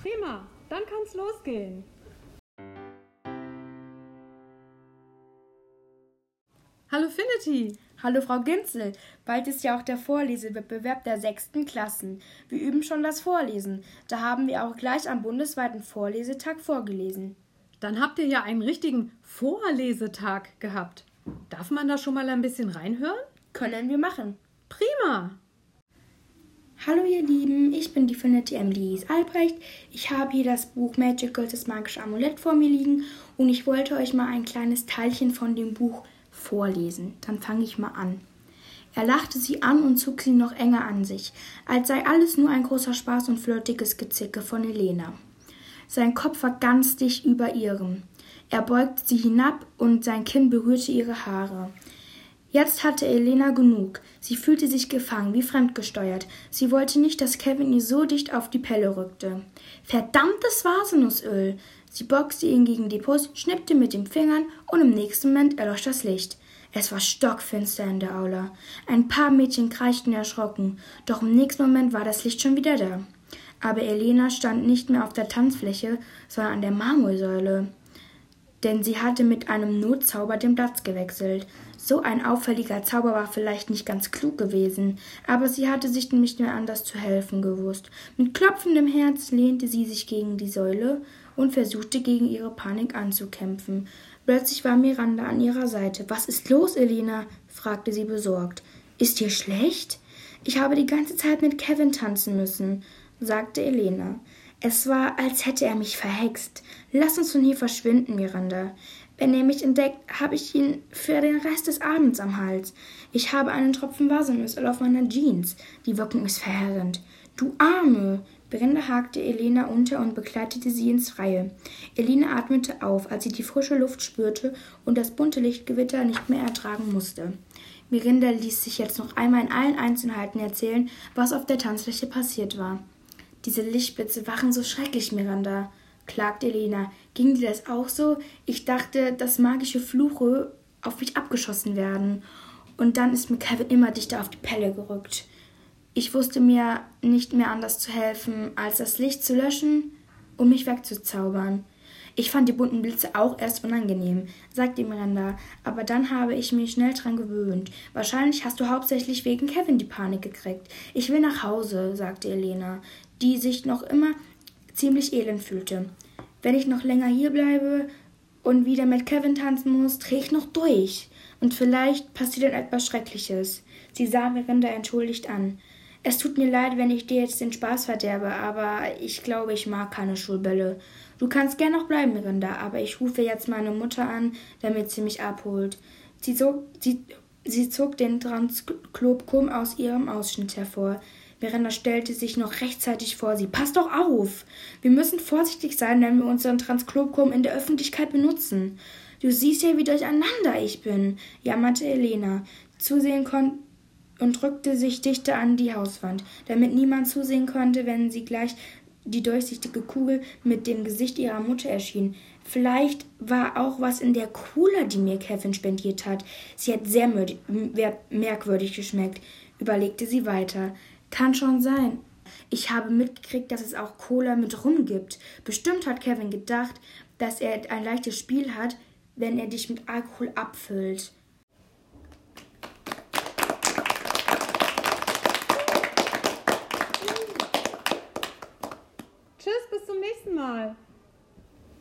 Prima, dann kann's losgehen. Hallo Finity. Hallo Frau Ginzel. Bald ist ja auch der Vorlesewettbewerb der sechsten Klassen. Wir üben schon das Vorlesen. Da haben wir auch gleich am bundesweiten Vorlesetag vorgelesen. Dann habt ihr ja einen richtigen Vorlesetag gehabt. Darf man da schon mal ein bisschen reinhören? Können wir machen. Prima. Hallo ihr Lieben, ich bin die Finity Emily Albrecht. Ich habe hier das Buch Magic Girls, das magische Amulett vor mir liegen und ich wollte euch mal ein kleines Teilchen von dem Buch vorlesen. Dann fange ich mal an. Er lachte sie an und zog sie noch enger an sich, als sei alles nur ein großer Spaß und flirtiges Gezicke von Elena. Sein Kopf war ganz dicht über ihrem. Er beugte sie hinab und sein Kinn berührte ihre Haare. Jetzt hatte Elena genug. Sie fühlte sich gefangen, wie fremdgesteuert. Sie wollte nicht, dass Kevin ihr so dicht auf die Pelle rückte. Verdammtes Vasenussöl! Sie boxte ihn gegen die Brust, schnippte mit den Fingern und im nächsten Moment erlosch das Licht. Es war stockfinster in der Aula. Ein paar Mädchen kreischten erschrocken, doch im nächsten Moment war das Licht schon wieder da. Aber Elena stand nicht mehr auf der Tanzfläche, sondern an der Marmorsäule. Denn sie hatte mit einem Notzauber den Platz gewechselt. So ein auffälliger Zauber war vielleicht nicht ganz klug gewesen, aber sie hatte sich nicht mehr anders zu helfen gewusst. Mit klopfendem Herz lehnte sie sich gegen die Säule und versuchte gegen ihre Panik anzukämpfen. Plötzlich war Miranda an ihrer Seite. Was ist los, Elena? fragte sie besorgt. Ist dir schlecht? Ich habe die ganze Zeit mit Kevin tanzen müssen, sagte Elena. Es war, als hätte er mich verhext. Lass uns von hier verschwinden, Miranda. Wenn er mich entdeckt, habe ich ihn für den Rest des Abends am Hals. Ich habe einen Tropfen Wassermüssel auf meiner Jeans. Die Wirkung ist verheerend. Du Arme! Brenda hakte Elena unter und begleitete sie ins Freie. Elena atmete auf, als sie die frische Luft spürte und das bunte Lichtgewitter nicht mehr ertragen musste. Mirinda ließ sich jetzt noch einmal in allen Einzelheiten erzählen, was auf der Tanzfläche passiert war. Diese Lichtblitze waren so schrecklich, Miranda klagte Elena. Ging dir das auch so? Ich dachte, dass magische Fluche auf mich abgeschossen werden. Und dann ist mir Kevin immer dichter auf die Pelle gerückt. Ich wusste mir nicht mehr anders zu helfen, als das Licht zu löschen und mich wegzuzaubern. Ich fand die bunten Blitze auch erst unangenehm, sagte Miranda, aber dann habe ich mich schnell dran gewöhnt. Wahrscheinlich hast du hauptsächlich wegen Kevin die Panik gekriegt. Ich will nach Hause, sagte Elena, die sich noch immer ziemlich elend fühlte. Wenn ich noch länger hier bleibe und wieder mit Kevin tanzen muss, drehe ich noch durch. Und vielleicht passiert dann etwas Schreckliches. Sie sah Miranda entschuldigt an. Es tut mir leid, wenn ich dir jetzt den Spaß verderbe, aber ich glaube, ich mag keine Schulbälle. Du kannst gern noch bleiben, Miranda, aber ich rufe jetzt meine Mutter an, damit sie mich abholt. Sie zog, sie, sie zog den Transklopkum aus ihrem Ausschnitt hervor. Miranda stellte sich noch rechtzeitig vor sie. Pass doch auf! Wir müssen vorsichtig sein, wenn wir unseren Transklopkum in der Öffentlichkeit benutzen. Du siehst ja, wie durcheinander ich bin, jammerte Elena. Zusehen konnte und drückte sich dichter an die Hauswand, damit niemand zusehen konnte, wenn sie gleich die durchsichtige Kugel mit dem Gesicht ihrer Mutter erschien. Vielleicht war auch was in der Cola, die mir Kevin spendiert hat. Sie hat sehr merkwürdig geschmeckt, überlegte sie weiter. Kann schon sein. Ich habe mitgekriegt, dass es auch Cola mit Rum gibt. Bestimmt hat Kevin gedacht, dass er ein leichtes Spiel hat, wenn er dich mit Alkohol abfüllt. Tschüss, bis zum nächsten Mal.